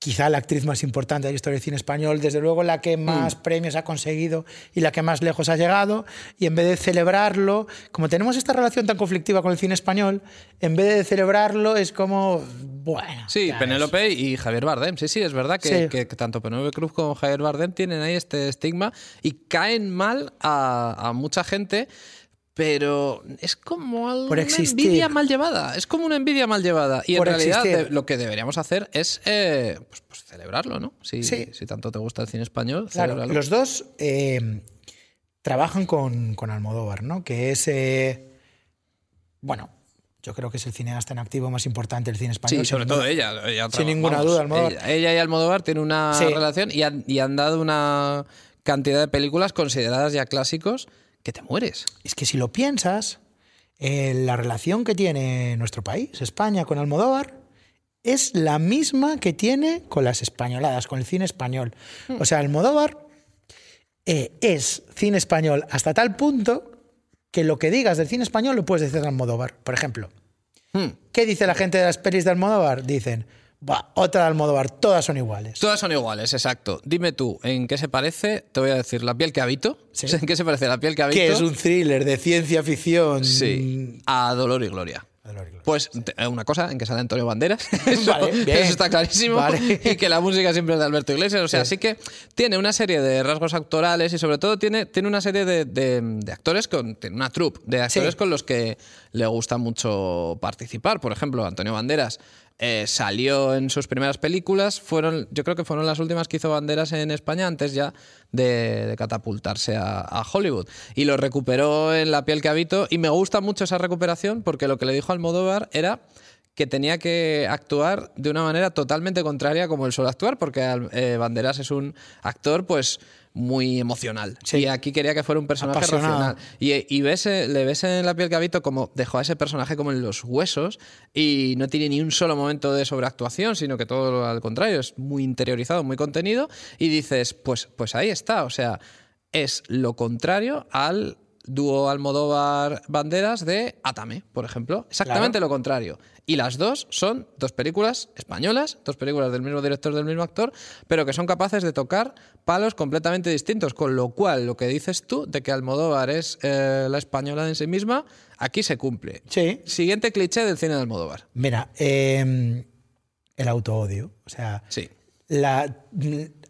quizá la actriz más importante de la historia del cine español, desde luego la que más Mm. premios ha conseguido y la que más lejos ha llegado, y en vez de celebrarlo, como tenemos esta relación tan conflictiva con el cine español, en vez de celebrarlo es como, bueno. Sí, Penélope y Javier Bardem. Sí, sí, es verdad que, Sí. que- que tanto Penélope Cruz como Javier Bardem tienen ahí este estigma y caen mal a, a mucha gente. Pero es como Por una envidia mal llevada. Es como una envidia mal llevada. Y Por en realidad de- lo que deberíamos hacer es eh, pues, pues celebrarlo, ¿no? Si, Sí. si tanto te gusta el cine español, Claro, celébralo. los dos eh, trabajan con, con Almodóvar, ¿no? Que es, eh, bueno, yo creo que es el cineasta en activo más importante del cine español. Sí, sobre todo ella. ella sin ninguna vamos, duda, Almodóvar. Ella, ella y Almodóvar tienen una Sí. relación y han, y han dado una cantidad de películas consideradas ya clásicos que te mueres. Es que si lo piensas, eh, la relación que tiene nuestro país, España, con Almodóvar, es la misma que tiene con las españoladas, con el cine español. O sea, Almodóvar eh, es cine español hasta tal punto que lo que digas del cine español lo puedes decir de Almodóvar. Por ejemplo, Hmm. ¿qué dice la gente de las pelis de Almodóvar? Dicen, "Buah, otra de Almodóvar, todas son iguales. Todas son iguales, exacto. Dime tú, ¿en qué se parece? Te voy a decir, ¿la piel que habito? Sí. ¿En qué se parece la piel que habito? Que es un thriller de ciencia ficción. Sí, a Dolor y Gloria. Dolor y Gloria. Pues una cosa, en que sale Antonio Banderas. Eso, Vale, eso está clarísimo. Vale. Y que la música siempre es de Alberto Iglesias. O sea, Sí. sí que tiene una serie de rasgos actorales y sobre todo tiene, tiene una serie de, de- de actores con. Tiene una troupe de actores Sí. con los que le gusta mucho participar. Por ejemplo, Antonio Banderas. Eh, salió en sus primeras películas, fueron, yo creo que fueron las últimas que hizo Banderas en España antes ya de, catapultarse a, a Hollywood. Y lo recuperó en La piel que habito y me gusta mucho esa recuperación porque lo que le dijo Almodóvar era que tenía que actuar de una manera totalmente contraria como él suele actuar, porque eh, Banderas es un actor pues muy emocional. Sí. Y aquí quería que fuera un personaje Apasionado. racional. Y, y ves, eh, le ves en la piel que habito como dejó a ese personaje como en los huesos y no tiene ni un solo momento de sobreactuación, sino que todo lo- al contrario, es muy interiorizado, muy contenido. Y dices, pues, pues ahí está. O sea, es lo contrario al dúo Almodóvar-Banderas de Atame, por ejemplo. Exactamente Claro. lo contrario. Y las dos son dos películas españolas, dos películas del mismo director, del mismo actor, pero que son capaces de tocar palos completamente distintos. Con lo cual, lo que dices tú de que Almodóvar es eh, la española en sí misma, aquí se cumple. Sí. Siguiente cliché del cine de Almodóvar. Mira, eh, el autoodio. O sea, Sí. la,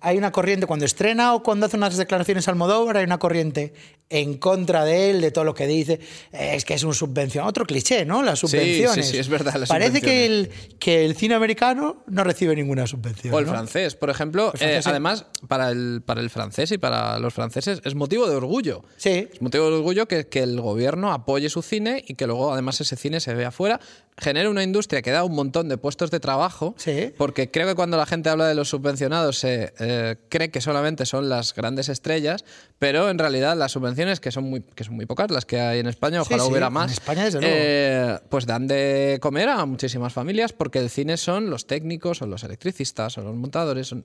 hay una corriente cuando estrena o cuando hace unas declaraciones Almodóvar, hay una corriente en contra de él, de todo lo que dice. Es que es un subvención. Otro cliché, ¿no? Las Sí, sí, subvenciones. sí, es verdad, las Parece que subvenciones. el, que el cine americano no recibe ninguna subvención. O el ¿no? francés, por ejemplo. Francés, eh, sí. además, para el, para el francés y para los franceses es motivo de orgullo. Sí. Es motivo de orgullo que, que el gobierno apoye su cine y que luego además ese cine se vea afuera. Genera una industria que da un montón de puestos de trabajo. Sí. Porque creo que cuando la gente habla de los subvencionados se eh, cree que solamente son las grandes estrellas, pero en realidad las subvenciones, que son muy, que son muy pocas las que hay en España, ojalá sí, hubiera en más. España, desde luego. eh, pues dan de comer a muchísimas familias porque el cine son los técnicos, son los electricistas, son los montadores. son-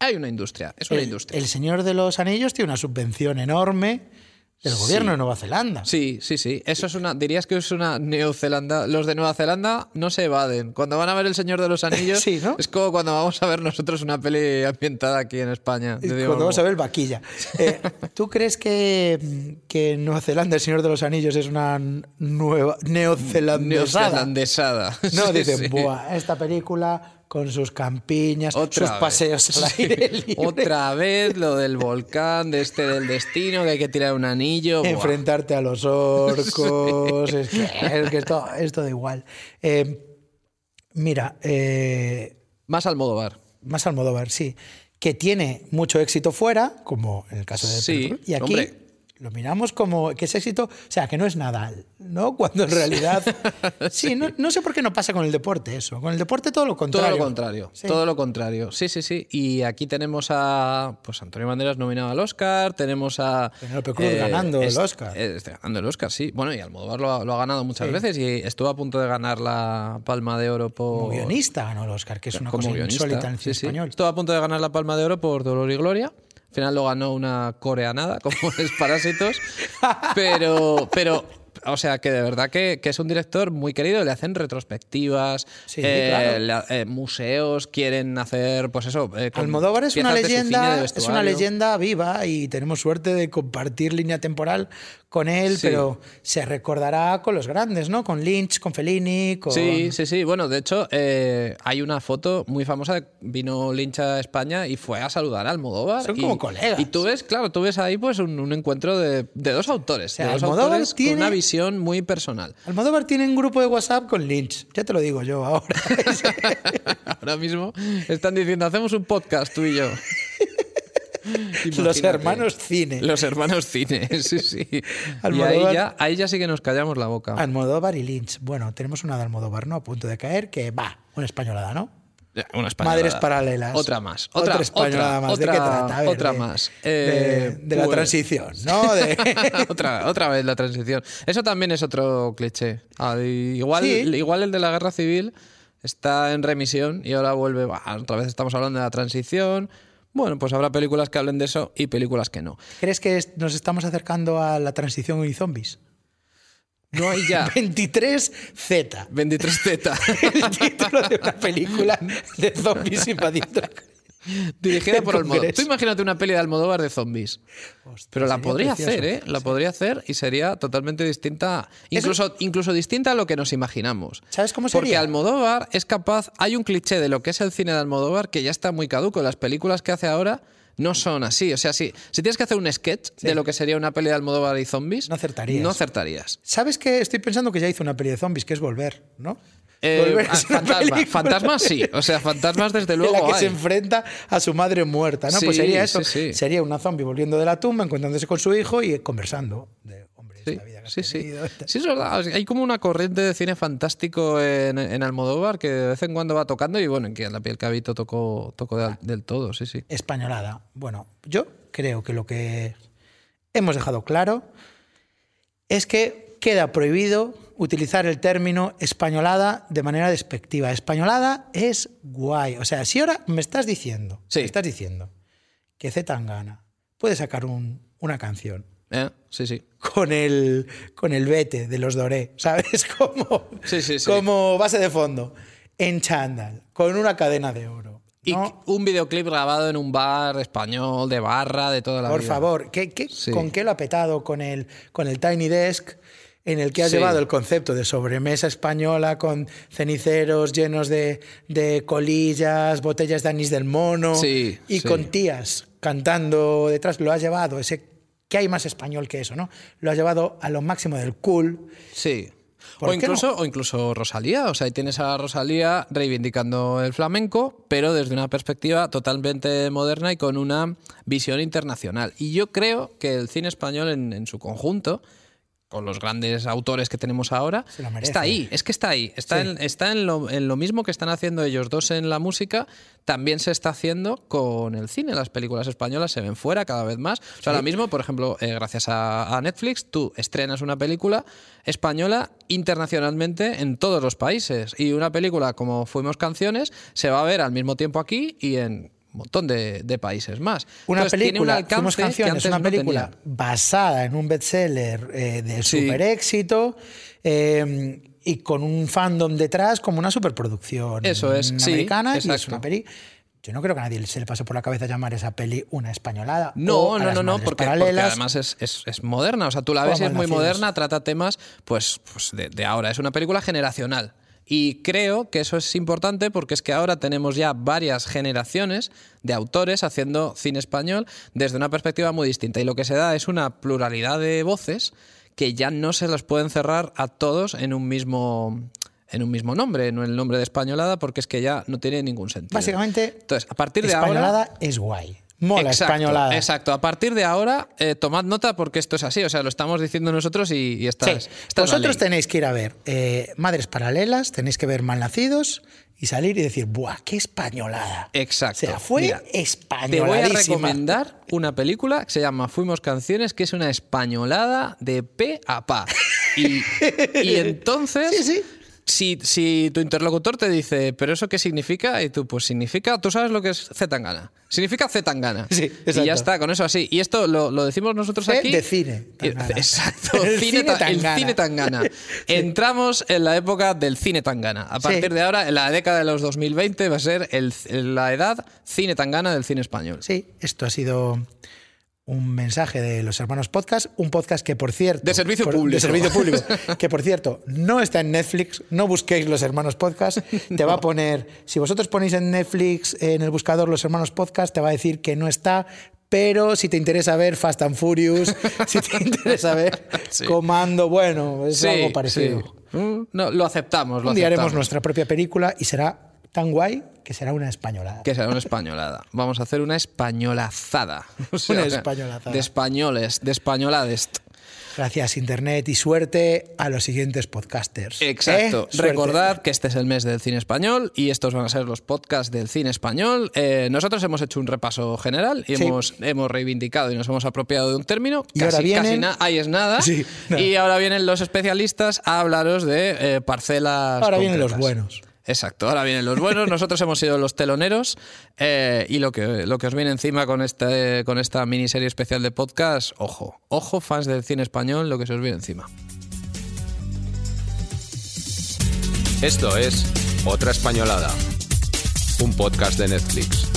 Hay una industria, es una El, industria. el Señor de los Anillos tiene una subvención enorme del gobierno de Nueva Zelanda. Sí, sí, sí. Eso es una. Dirías que es una Neozelanda. Los de Nueva Zelanda no se evaden. Cuando van a ver El Señor de los Anillos, Sí, ¿no? es como cuando vamos a ver nosotros una peli ambientada aquí en España. Y Te digo, Cuando vamos a ver vaquilla. Eh, ¿Tú crees que, que Nueva Zelanda, el Señor de los Anillos, es una nueva neozelandesada? Neozelandesada. No, Sí, dice, sí. Buah, esta película con sus campiñas, Otra sus vez. paseos al Sí. aire libre, Otra vez lo del volcán, de este del destino, que hay que tirar un anillo. Enfrentarte a los orcos. Es que, es que esto, esto da igual. Eh, mira, eh, Más Almodóvar. más Almodóvar, sí, que tiene mucho éxito fuera, como en el caso de Sí, Pedro, y aquí hombre. Lo miramos como que es éxito, o sea, que no es Nadal, ¿no? Cuando en realidad... sí, no, no sé por qué no pasa con el deporte eso. Con el deporte todo lo Todo contrario. lo contrario, Sí. todo lo contrario. Sí, sí, sí. Y aquí tenemos a pues Antonio Banderas nominado al Oscar, tenemos a Penélope Cruz ganando el es- Oscar. eh, está ganando el Oscar, sí. Bueno, y Almodóvar lo ha, lo ha ganado muchas veces y estuvo a punto de ganar la Palma de Oro por Como guionista ganó el Oscar, que es una como cosa insólita en el cine Sí, sí. español. Estuvo a punto de ganar la Palma de Oro por Dolor y Gloria. Al final lo ganó una coreanada, como es Parásitos. Pero, pero O sea, que de verdad que, que es un director muy querido. Le hacen retrospectivas, Sí, eh, claro. eh, museos, quieren hacer, pues eso. eh, Almodóvar es una leyenda, es una leyenda viva y tenemos suerte de compartir línea temporal con él, Sí. pero se recordará con los grandes, ¿no? Con Lynch, con Fellini, con Sí, sí, sí. Bueno, de hecho, eh, hay una foto muy famosa. de- Vino Lynch a España y fue a saludar a Almodóvar. Son y- como colegas. Y tú ves, claro, tú ves ahí pues un, un encuentro de, de dos autores. sea, de dos Almodóvar autores tiene- con una visión muy personal. Almodóvar tiene un grupo de WhatsApp con Lynch, ya te lo digo yo ahora. Ahora mismo están diciendo, hacemos un podcast tú y yo. Los hermanos cine. Los hermanos cine, sí, sí. Y ahí ya, ahí ya sí que nos callamos la boca. Almodóvar y Lynch. Bueno, tenemos una de Almodóvar, ¿no? A punto de caer, que va, una españolada, ¿no? Una españolada. Madres paralelas. Otra más. Otra, Otra, más. ¿De qué otra- trata? A ver, otra de- más. de- Eh, de la pues- transición, ¿no? De- otra, otra vez la transición. Eso también es otro cliché. Ah, igual, Sí. igual el de la guerra civil está en remisión y ahora vuelve. bah, otra vez estamos hablando de la transición. Bueno, pues habrá películas que hablen de eso y películas que no. ¿Crees que nos estamos acercando a la transición y zombies? No hay ya. 23Z. 23Z. El título de una película de zombies invadiendo. Dirigida por Almodóvar. Tú imagínate una peli de Almodóvar de zombies. Pero la podría precioso. hacer, ¿eh? La podría hacer y sería totalmente distinta. Incluso, incluso distinta a lo que nos imaginamos. ¿Sabes cómo Porque sería? Almodóvar es capaz. Hay un cliché de lo que es el cine de Almodóvar que ya está muy caduco. Las películas que hace ahora no son así. O sea, si, si tienes que hacer un sketch de lo que sería una peli de Almodóvar y zombies, No acertarías. No acertarías. ¿Sabes qué? Estoy pensando que ya hizo una peli de zombies, que es Volver, ¿no? Eh, ah, fantasma- fantasmas sí. O sea, fantasmas desde en luego la que hay. se enfrenta a su madre muerta, ¿no? pues sería eso. sí, sí. Sería una zombie volviendo de la tumba, encontrándose con su hijo y conversando de hombre, Sí, esta vida que sí, sí. tenido". Sí, es verdad. O sea, Hay como una corriente de cine fantástico en, en Almodóvar que de vez en cuando va tocando y bueno, en que la piel cabito tocó, tocó de- del todo, sí, sí. españolada. Bueno, yo creo que lo que hemos dejado claro es que queda prohibido utilizar el término españolada de manera despectiva. Españolada es guay. O sea, si ahora me estás diciendo, Sí. me estás diciendo que Z Tangana puede sacar un- una canción ¿Eh? Sí, sí. con el, con el vete de los Doré, ¿sabes? Como, Sí, como base de fondo, en chándal, con una cadena de oro. Y ¿no? un videoclip grabado en un bar español, de barra, de toda la Por vida. favor, ¿qué, qué- Sí. ¿con qué lo ha petado? Con el, con el Tiny Desk, en el que has Sí. llevado el concepto de sobremesa española con ceniceros llenos de, de colillas, botellas de anís del mono Sí, y sí. con tías cantando detrás. Lo has llevado, ese, ¿qué hay más español que eso? ¿no? Lo has llevado a lo máximo del cool. Sí. ¿Por O incluso, o incluso Rosalía. O sea, ahí tienes a Rosalía reivindicando el flamenco, pero desde una perspectiva totalmente moderna y con una visión internacional. Y yo creo que el cine español en, en su conjunto, con los grandes autores que tenemos ahora, está ahí. Es que está ahí. Está, Sí. en, está en, lo, en lo mismo que están haciendo ellos dos en la música, también se está haciendo con el cine. Las películas españolas se ven fuera cada vez más. O sea, ahora mismo, por ejemplo, eh, gracias a, a Netflix, tú estrenas una película española internacionalmente en todos los países. Y una película como Fuimos Canciones se va a ver al mismo tiempo aquí y en un montón de, de países más. Una Entonces, tiene un película, Fuimos Canciones, una no película tenía. basada en un bestseller eh, de Sí. super éxito eh, y con un fandom detrás como una superproducción Eso es, sí, americana y es una peli. Yo no creo que a nadie se le pase por la cabeza llamar esa peli una españolada. No, o a no, las no, no, porque, porque además es, es- es moderna. O sea, tú la ves y es muy moderna, trata temas pues, pues de, de ahora. Es una película generacional. Y creo que eso es importante porque es que ahora tenemos ya varias generaciones de autores haciendo cine español desde una perspectiva muy distinta. Y lo que se da es una pluralidad de voces que ya no se las pueden cerrar a todos en un mismo en un mismo nombre, en el nombre de españolada, porque es que ya no tiene ningún sentido. Básicamente, Entonces, a partir de ahora españolada es guay. Mola Exacto, españolada. Exacto. A partir de ahora, eh, tomad nota porque esto es así. O sea, lo estamos diciendo nosotros y, y esta Sí. Vosotros tenéis que ir a ver eh, Madres Paralelas, tenéis que ver Malnacidos y salir y decir, ¡buah, qué españolada! Exacto. O sea, fue españoladísima. Te voy a recomendar una película que se llama Fuimos Canciones, que es una españolada de pe a pa. Y, y entonces Sí, sí. Si, si tu interlocutor te dice, ¿pero eso qué significa? Y tú, pues significa, tú sabes lo que es Zetangana. Significa Zetangana. Sí, y exacto. ya está, con eso así. Y esto lo, lo decimos nosotros C aquí. de cine, Tangana. Exacto, El cine cine ta- el Tangana. cine Tangana. Entramos en la época del cine Tangana. A partir de ahora, en la década de los 2020, va a ser el- la edad cine Tangana del cine español. Sí, esto ha sido un mensaje de los hermanos podcast, un podcast que por cierto... De servicio por- público. De servicio público, que por cierto no está en Netflix, no busquéis los hermanos podcast, te va a poner, si vosotros ponéis en Netflix, en el buscador los hermanos podcast, te va a decir que no está, pero si te interesa ver Fast and Furious, si te interesa ver Sí. Comando, bueno, es Sí, algo parecido. sí. Mm, No, lo aceptamos, lo Un día haremos aceptamos. nuestra propia película y será tan guay que será una españolada. Que será una españolada. Vamos a hacer una españolazada. O Una españolazada. De españoles, de españolades. Gracias Internet y suerte a los siguientes podcasters. Exacto. ¿Eh? Recordad que este es el mes del cine español y estos van a ser los podcasts del cine español. Eh, nosotros hemos hecho un repaso general y Sí. hemos, hemos reivindicado y nos hemos apropiado de un término. Y casi, ahora vienen- casi ahí es nada. Sí. Y ahora vienen los especialistas a hablaros de eh, parcelas. Ahora vienen los buenos. Exacto, ahora vienen los buenos. Nosotros hemos sido los teloneros eh, y lo que, lo que os viene encima con, este, con esta miniserie especial de podcast, ojo, ojo, fans del cine español, lo que se os viene encima. Esto es Otra Españolada, un podcast de Netflix.